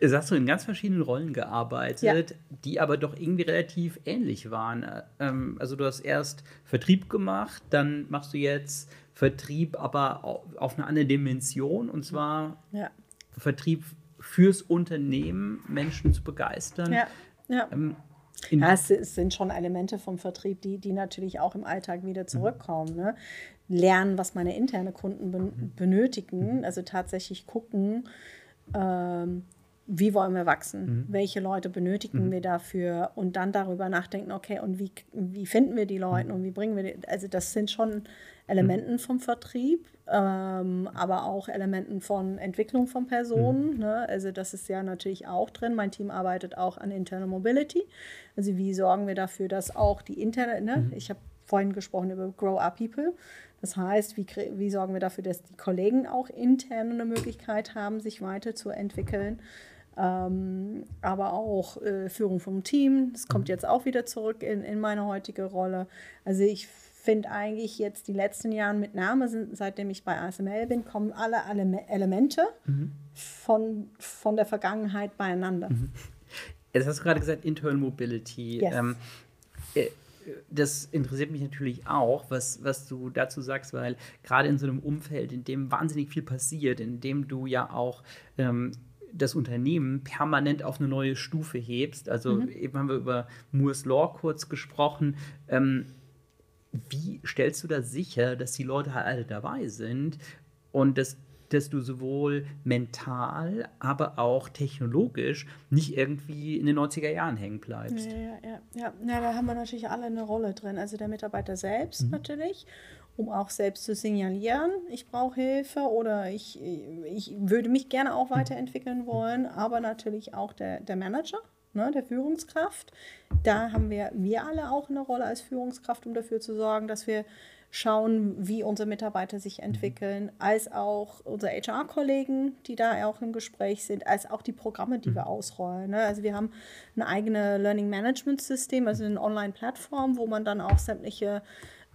Du hast du in ganz verschiedenen Rollen gearbeitet, ja. die aber doch irgendwie relativ ähnlich waren. Ähm, also du hast erst Vertrieb gemacht, dann machst du jetzt Vertrieb, aber auf eine andere Dimension und zwar ja. Vertrieb fürs Unternehmen, Menschen zu begeistern. Ja. Ja. Ähm, ja, es, es, sind schon Elemente vom Vertrieb, die, die natürlich auch im Alltag wieder mhm. zurückkommen. Ne? Lernen, was meine interne Kunden ben, mhm. benötigen, also tatsächlich gucken, ähm, wie wollen wir wachsen? Mhm. Welche Leute benötigen mhm. wir dafür? Und dann darüber nachdenken, okay, und wie, wie finden wir die Leute mhm. und wie bringen wir die? Also, das sind schon Elementen mhm. vom Vertrieb, ähm, aber auch Elementen von Entwicklung von Personen. Mhm. Ne? Also, das ist ja natürlich auch drin. Mein Team arbeitet auch an Internal Mobility. Also, wie sorgen wir dafür, dass auch die interne, ne? Mhm. ich habe vorhin gesprochen über Grow Up People. Das heißt, wie, wie sorgen wir dafür, dass die Kollegen auch intern eine Möglichkeit haben, sich weiterzuentwickeln? ähm, aber auch äh, Führung vom Team. Das kommt mhm. jetzt auch wieder zurück in, in meine heutige Rolle. Also ich finde eigentlich jetzt die letzten Jahre mit Name, sind, seitdem ich bei ASML bin, kommen alle, alle Elemente mhm. von, von der Vergangenheit beieinander. Mhm. Jetzt hast du gerade gesagt, Internal Mobility. Yes. Ähm, äh, das interessiert mich natürlich auch, was, was du dazu sagst, weil gerade in so einem Umfeld, in dem wahnsinnig viel passiert, in dem du ja auch ähm, das Unternehmen permanent auf eine neue Stufe hebst. Also mhm. eben haben wir über Moore's Law kurz gesprochen. Ähm, wie stellst du da sicher, dass die Leute halt alle dabei sind und dass, dass du sowohl mental, aber auch technologisch nicht irgendwie in den 90er Jahren hängen bleibst? Ja, ja, ja. ja. ja da haben wir natürlich alle eine Rolle drin. Also der Mitarbeiter selbst mhm. natürlich um auch selbst zu signalieren, ich brauche Hilfe oder ich, ich würde mich gerne auch weiterentwickeln wollen, aber natürlich auch der, der Manager, ne, der Führungskraft. Da haben wir, wir alle auch eine Rolle als Führungskraft, um dafür zu sorgen, dass wir schauen, wie unsere Mitarbeiter sich entwickeln, als auch unsere HR-Kollegen, die da auch im Gespräch sind, als auch die Programme, die wir ausrollen. Ne? Also wir haben ein eigenes Learning Management System, also eine Online-Plattform, wo man dann auch sämtliche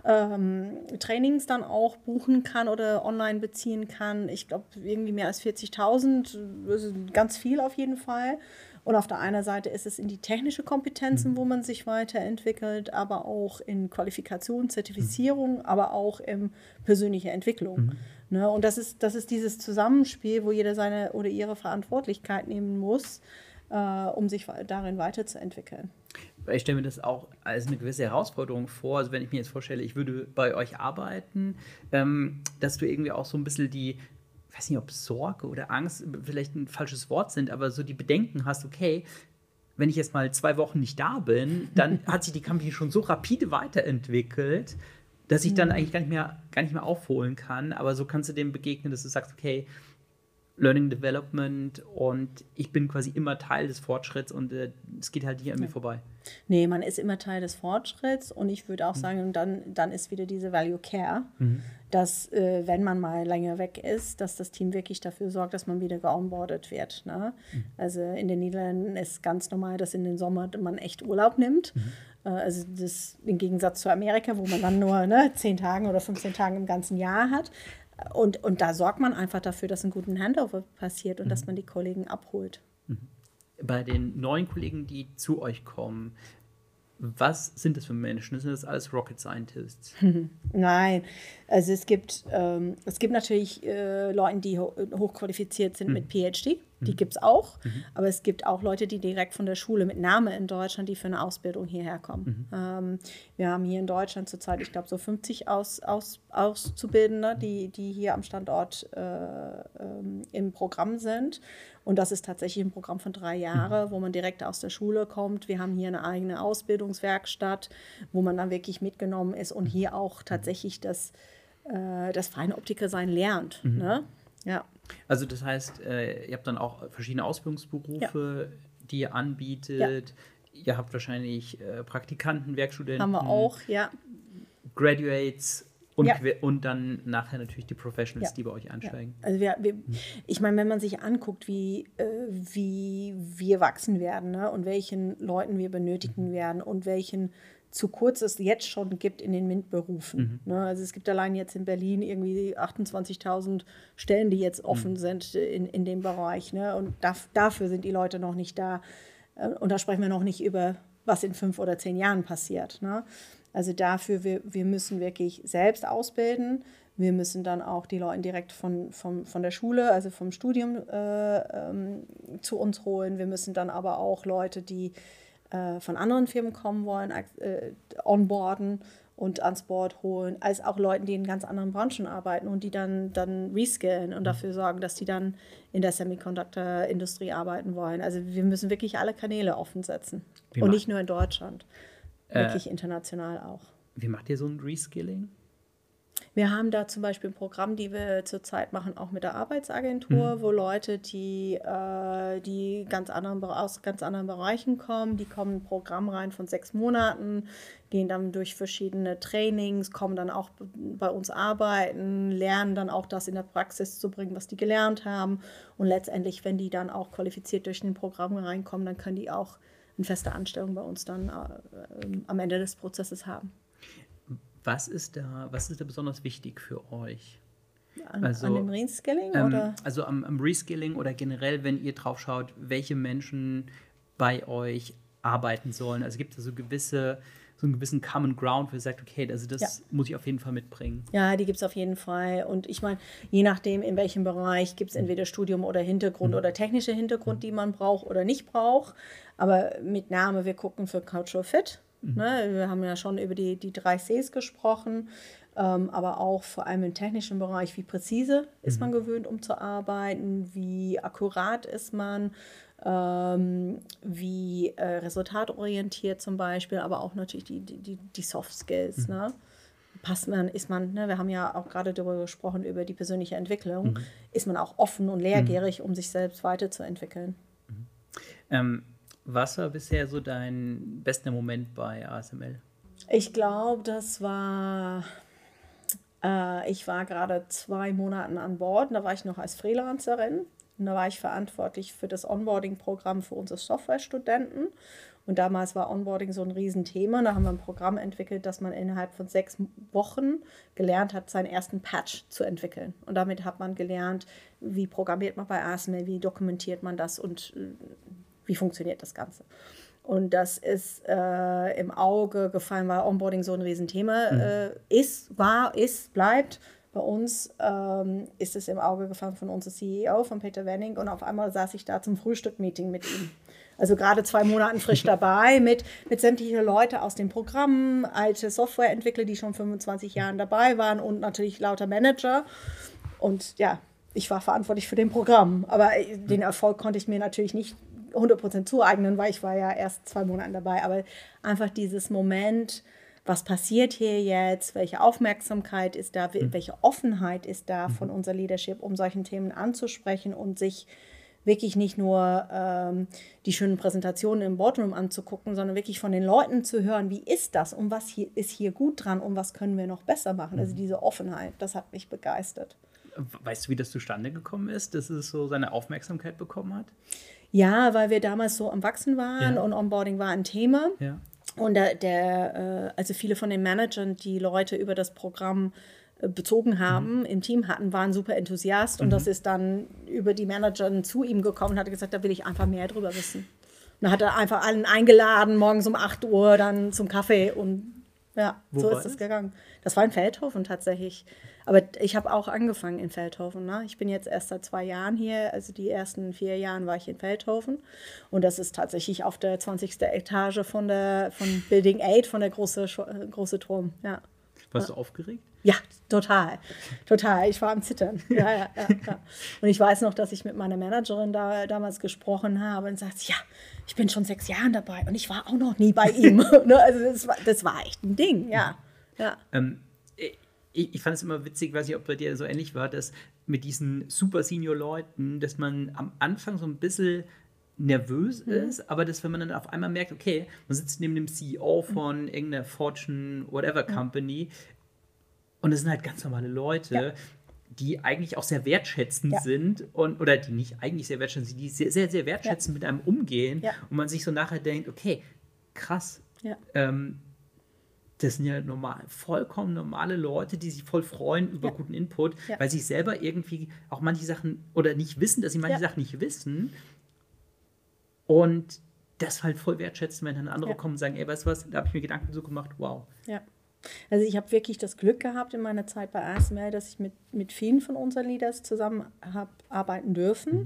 ähm, Trainings dann auch buchen kann oder online beziehen kann. Ich glaube, irgendwie mehr als 40.000, ganz viel auf jeden Fall. Und auf der einen Seite ist es in die technische Kompetenzen, mhm. wo man sich weiterentwickelt, aber auch in Qualifikation, Zertifizierung, mhm. aber auch in persönliche Entwicklung. Mhm. Ne? Und das ist, das ist dieses Zusammenspiel, wo jeder seine oder ihre Verantwortlichkeit nehmen muss, äh, um sich darin weiterzuentwickeln ich stelle mir das auch als eine gewisse Herausforderung vor. Also wenn ich mir jetzt vorstelle, ich würde bei euch arbeiten, ähm, dass du irgendwie auch so ein bisschen die, ich weiß nicht, ob Sorge oder Angst vielleicht ein falsches Wort sind, aber so die Bedenken hast, okay, wenn ich jetzt mal zwei Wochen nicht da bin, dann [laughs] hat sich die Company schon so rapide weiterentwickelt, dass ich dann mhm. eigentlich gar nicht mehr, gar nicht mehr aufholen kann. Aber so kannst du dem begegnen, dass du sagst, okay, Learning Development und ich bin quasi immer Teil des Fortschritts und äh, es geht halt hier an mir vorbei. Nee, man ist immer Teil des Fortschritts und ich würde auch mhm. sagen, dann, dann ist wieder diese Value Care, mhm. Dass äh, wenn man mal länger weg ist, dass das Team wirklich dafür sorgt, dass man wieder geonboardet wird. Ne? Mhm. Also in den Niederlanden ist ganz normal, dass in den Sommer man echt Urlaub nimmt. Mhm. Äh, also das im Gegensatz zu Amerika, wo man dann nur ne, 10 Tage oder 15 Tage im ganzen Jahr hat. Und, und da sorgt man einfach dafür, dass ein guter Handover passiert und mhm. dass man die Kollegen abholt. Mhm. Bei den neuen Kollegen, die zu euch kommen, was sind das für Menschen? Sind das alles Rocket Scientists? [laughs] Nein, also es gibt, ähm, es gibt natürlich äh, Leute, die ho hochqualifiziert sind mhm. mit PhD, die mhm. gibt es auch, mhm. aber es gibt auch Leute, die direkt von der Schule mit Name in Deutschland, die für eine Ausbildung hierher kommen. Mhm. Ähm, wir haben hier in Deutschland zurzeit, ich glaube, so 50 Aus, Aus, Auszubildende, die, die hier am Standort äh, ähm, im Programm sind. Und das ist tatsächlich ein Programm von drei Jahren, mhm. wo man direkt aus der Schule kommt. Wir haben hier eine eigene Ausbildungswerkstatt, wo man dann wirklich mitgenommen ist und hier auch tatsächlich das, äh, das feine Optiker sein lernt. Mhm. Ne? Ja. Also das heißt, äh, ihr habt dann auch verschiedene Ausbildungsberufe, ja. die ihr anbietet. Ja. Ihr habt wahrscheinlich äh, Praktikanten, Werkstudenten. Haben wir auch, ja. Graduates und, ja. und dann nachher natürlich die Professionals, ja. die bei euch einsteigen. Ja. Also wir, wir, ich meine, wenn man sich anguckt, wie, äh, wie wir wachsen werden ne? und welchen Leuten wir benötigen mhm. werden und welchen zu kurz es jetzt schon gibt in den MINT-Berufen. Mhm. Ne? Also es gibt allein jetzt in Berlin irgendwie 28.000 Stellen, die jetzt offen mhm. sind in, in dem Bereich. Ne? Und da, dafür sind die Leute noch nicht da. Äh, und da sprechen wir noch nicht über, was in fünf oder zehn Jahren passiert. Ne? Also dafür, wir, wir müssen wirklich selbst ausbilden. Wir müssen dann auch die Leute direkt von, von, von der Schule, also vom Studium äh, ähm, zu uns holen. Wir müssen dann aber auch Leute, die äh, von anderen Firmen kommen wollen, äh, onboarden und ans Board holen, als auch Leuten, die in ganz anderen Branchen arbeiten und die dann, dann reskillen und mhm. dafür sorgen, dass die dann in der Semiconductor-Industrie arbeiten wollen. Also wir müssen wirklich alle Kanäle offen setzen. Wie und nicht nur in Deutschland, äh, wirklich international auch. Wie macht ihr so ein Reskilling? Wir haben da zum Beispiel ein Programm, die wir zurzeit machen, auch mit der Arbeitsagentur, mhm. wo Leute, die, äh, die ganz anderen, aus ganz anderen Bereichen kommen, die kommen in ein Programm rein von sechs Monaten, gehen dann durch verschiedene Trainings, kommen dann auch bei uns arbeiten, lernen dann auch das in der Praxis zu bringen, was die gelernt haben. Und letztendlich, wenn die dann auch qualifiziert durch ein Programm reinkommen, dann können die auch eine feste Anstellung bei uns dann äh, am Ende des Prozesses haben. Was ist da, was ist da besonders wichtig für euch? An, also, an dem Reskilling? Ähm, oder? Also am, am Reskilling oder generell, wenn ihr drauf schaut, welche Menschen bei euch arbeiten sollen. Also gibt es so gewisse so einen gewissen Common Ground, wo ihr sagt, okay, also das ja. muss ich auf jeden Fall mitbringen. Ja, die gibt es auf jeden Fall. Und ich meine, je nachdem, in welchem Bereich gibt es entweder Studium oder Hintergrund mhm. oder technische Hintergrund, mhm. die man braucht oder nicht braucht. Aber mit Name, wir gucken für Cultural Fit. Mhm. Ne? Wir haben ja schon über die, die drei Cs gesprochen, ähm, aber auch vor allem im technischen Bereich, wie präzise ist man mhm. gewöhnt, um zu arbeiten, wie akkurat ist man, ähm, wie äh, resultatorientiert zum Beispiel, aber auch natürlich die, die, die Soft Skills. Mhm. Ne? passt man, ist man, ne, wir haben ja auch gerade darüber gesprochen, über die persönliche Entwicklung, mhm. ist man auch offen und lehrgierig, mhm. um sich selbst weiterzuentwickeln. Mhm. Ähm, was war bisher so dein bester Moment bei ASML? Ich glaube, das war, äh, ich war gerade zwei Monate an Bord, da war ich noch als Freelancerin. Und da war ich verantwortlich für das Onboarding-Programm für unsere Softwarestudenten. Und damals war Onboarding so ein Riesenthema. Da haben wir ein Programm entwickelt, dass man innerhalb von sechs Wochen gelernt hat, seinen ersten Patch zu entwickeln. Und damit hat man gelernt, wie programmiert man bei ASML, wie dokumentiert man das und äh, wie funktioniert das Ganze. Und das ist äh, im Auge gefallen, weil Onboarding so ein Riesenthema mhm. äh, ist, war, ist, bleibt. Bei uns ähm, ist es im Auge gefallen von unserem CEO, von Peter Wenning. Und auf einmal saß ich da zum Frühstückmeeting mit ihm. Also gerade zwei Monate frisch [laughs] dabei mit, mit sämtlichen Leuten aus dem Programm, alte Softwareentwickler, die schon 25 Jahre dabei waren und natürlich lauter Manager. Und ja, ich war verantwortlich für den Programm. Aber den Erfolg konnte ich mir natürlich nicht 100% zueignen, weil ich war ja erst zwei Monate dabei. Aber einfach dieses Moment, was passiert hier jetzt, welche Aufmerksamkeit ist da, mhm. welche Offenheit ist da mhm. von unserer Leadership, um solchen Themen anzusprechen und sich wirklich nicht nur ähm, die schönen Präsentationen im Boardroom anzugucken, sondern wirklich von den Leuten zu hören, wie ist das und was hier, ist hier gut dran und was können wir noch besser machen. Also mhm. diese Offenheit, das hat mich begeistert. Weißt du, wie das zustande gekommen ist, dass es so seine Aufmerksamkeit bekommen hat? Ja, weil wir damals so am Wachsen waren ja. und Onboarding war ein Thema. Ja. Und der, der, äh, also viele von den Managern, die Leute über das Programm äh, bezogen haben, mhm. im Team hatten, waren super enthusiast. Mhm. Und das ist dann über die Manager zu ihm gekommen und hat gesagt, da will ich einfach mehr drüber wissen. Und dann hat er einfach allen eingeladen, morgens um 8 Uhr dann zum Kaffee und ja, Wo so ist das gegangen. Das war in Feldhofen tatsächlich. Aber ich habe auch angefangen in Feldhofen. Ne? Ich bin jetzt erst seit zwei Jahren hier. Also die ersten vier Jahren war ich in Feldhofen. Und das ist tatsächlich auf der 20. Etage von, der, von Building 8, von der große, große Turm. Ja. Warst du aufgeregt? Ja, total. Total. Ich war am Zittern. Ja, ja, ja. Und ich weiß noch, dass ich mit meiner Managerin da damals gesprochen habe und sagt, ja, ich bin schon sechs Jahre dabei und ich war auch noch nie bei ihm. [laughs] Ne, also das war, das war echt ein Ding, ja. ja. Ähm, ich, ich, fand es immer witzig, weiß nicht, ob bei dir so ähnlich war, dass mit diesen super Senior-Leuten, dass man am Anfang so ein bisschen nervös mhm. ist, aber dass wenn man dann auf einmal merkt, okay, man sitzt neben dem CEO von mhm. irgendeiner Fortune whatever Company und es sind halt ganz normale Leute, ja. die eigentlich auch sehr wertschätzend ja. sind und oder die nicht eigentlich sehr wertschätzend sind, die sehr, sehr, sehr wertschätzend ja. mit einem umgehen und man sich so nachher denkt, okay, krass, ähm, das sind ja normal, vollkommen normale Leute, die sich voll freuen über ja. guten Input, ja. weil sie selber irgendwie auch manche Sachen oder nicht wissen, dass sie manche ja. Sachen nicht wissen und das halt voll wertschätzen, wenn dann andere kommen und sagen, ey, weißt du was, da habe ich mir Gedanken so gemacht, wow. Ja. Also ich habe wirklich das Glück gehabt in meiner Zeit bei ASML, dass ich mit, mit vielen von unseren Leaders zusammen habe arbeiten dürfen. Mhm.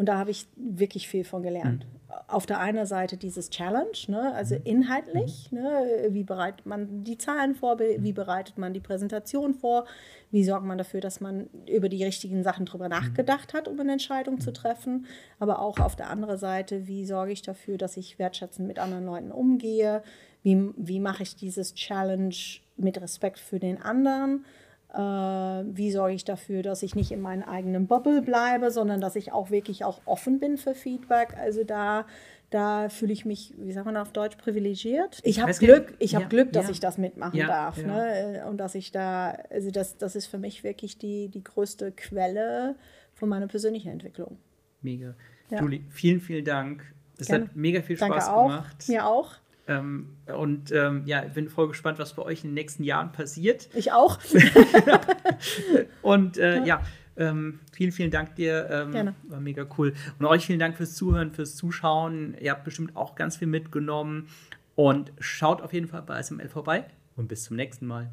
Und da habe ich wirklich viel von gelernt. Mhm. Auf der einen Seite dieses Challenge, ne, also mhm. inhaltlich, ne, wie bereitet man die Zahlen vor, wie bereitet man die Präsentation vor, wie sorgt man dafür, dass man über die richtigen Sachen drüber mhm. nachgedacht hat, um eine Entscheidung zu treffen. Aber auch auf der anderen Seite, wie sorge ich dafür, dass ich wertschätzend mit anderen Leuten umgehe, wie, wie mache ich dieses Challenge mit Respekt für den anderen wie sorge ich dafür, dass ich nicht in meinem eigenen Bubble bleibe, sondern dass ich auch wirklich auch offen bin für Feedback. Also da, da fühle ich mich, wie sagt man auf Deutsch, privilegiert. Ich habe Glück, ich habe ja, Glück, dass ja. ich das mitmachen ja, darf. Ne? Und dass ich da, also das, das ist für mich wirklich die, die größte Quelle von meiner persönlichen Entwicklung. Mega. Julie, vielen, vielen Dank. Es hat mega viel Spaß Danke gemacht. Auch. Mir auch. Ähm, und ähm, ja, bin voll gespannt, was bei euch in den nächsten Jahren passiert. Ich auch. [laughs] und äh, ja, ja ähm, vielen, vielen Dank dir. Ähm, Gerne. War mega cool. Und euch vielen Dank fürs Zuhören, fürs Zuschauen. Ihr habt bestimmt auch ganz viel mitgenommen. Und schaut auf jeden Fall bei SML vorbei. Und bis zum nächsten Mal.